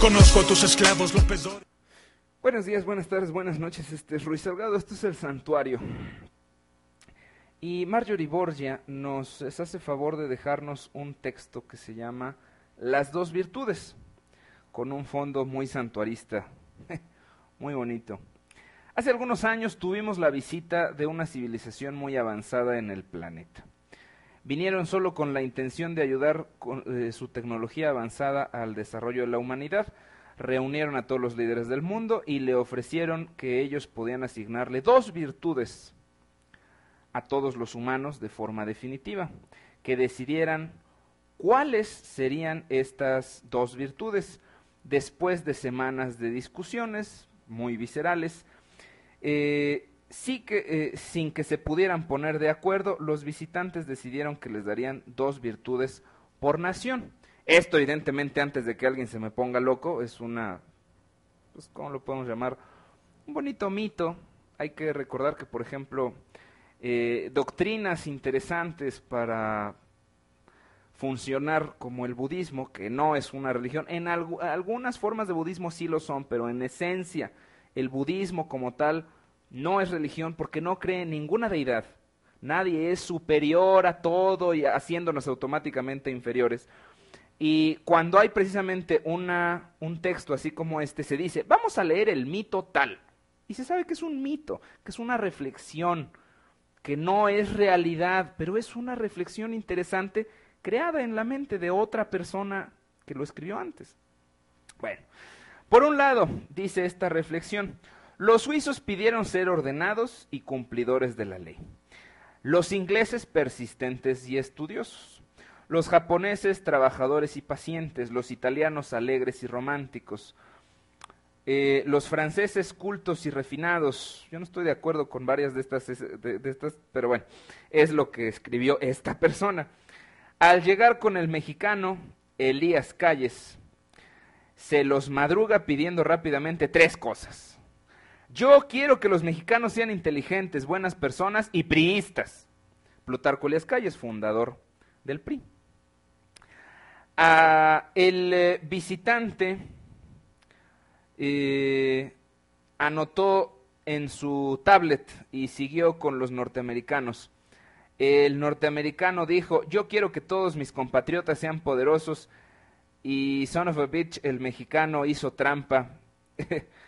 Conozco a tus esclavos. Buenos días, buenas tardes, buenas noches. Este es Ruiz Salgado, esto es el Santuario. Y Marjorie Borgia nos hace favor de dejarnos un texto que se llama Las dos virtudes, con un fondo muy santuarista, muy bonito. Hace algunos años tuvimos la visita de una civilización muy avanzada en el planeta. Vinieron solo con la intención de ayudar con eh, su tecnología avanzada al desarrollo de la humanidad. Reunieron a todos los líderes del mundo y le ofrecieron que ellos podían asignarle dos virtudes a todos los humanos de forma definitiva, que decidieran cuáles serían estas dos virtudes. Después de semanas de discusiones muy viscerales, eh, sí que, eh, sin que se pudieran poner de acuerdo, los visitantes decidieron que les darían dos virtudes por nación. Esto, evidentemente, antes de que alguien se me ponga loco, es una, pues, ¿cómo lo podemos llamar? Un bonito mito. Hay que recordar que, por ejemplo, eh, doctrinas interesantes para funcionar como el budismo, que no es una religión, en algunas formas de budismo sí lo son, pero en esencia, el budismo como tal no es religión porque no cree en ninguna deidad. Nadie es superior a todo y haciéndonos automáticamente inferiores. Y cuando hay precisamente una, un texto así como este, se dice, vamos a leer el mito tal. Y se sabe que es un mito, que es una reflexión, que no es realidad, pero es una reflexión interesante creada en la mente de otra persona que lo escribió antes. Bueno, por un lado, dice esta reflexión, los suizos pidieron ser ordenados y cumplidores de la ley. Los ingleses persistentes y estudiosos. Los japoneses trabajadores y pacientes. Los italianos alegres y románticos. Eh, los franceses cultos y refinados. Yo no estoy de acuerdo con varias de estas, de estas, pero bueno, es lo que escribió esta persona. Al llegar con el mexicano Elías Calles, se los madruga pidiendo rápidamente tres cosas yo quiero que los mexicanos sean inteligentes, buenas personas y priistas. Plutarco Elias Calles, fundador del PRI. el eh, visitante eh, anotó en su tablet y siguió con los norteamericanos. El norteamericano dijo, yo quiero que todos mis compatriotas sean poderosos y son of a bitch, el mexicano hizo trampa.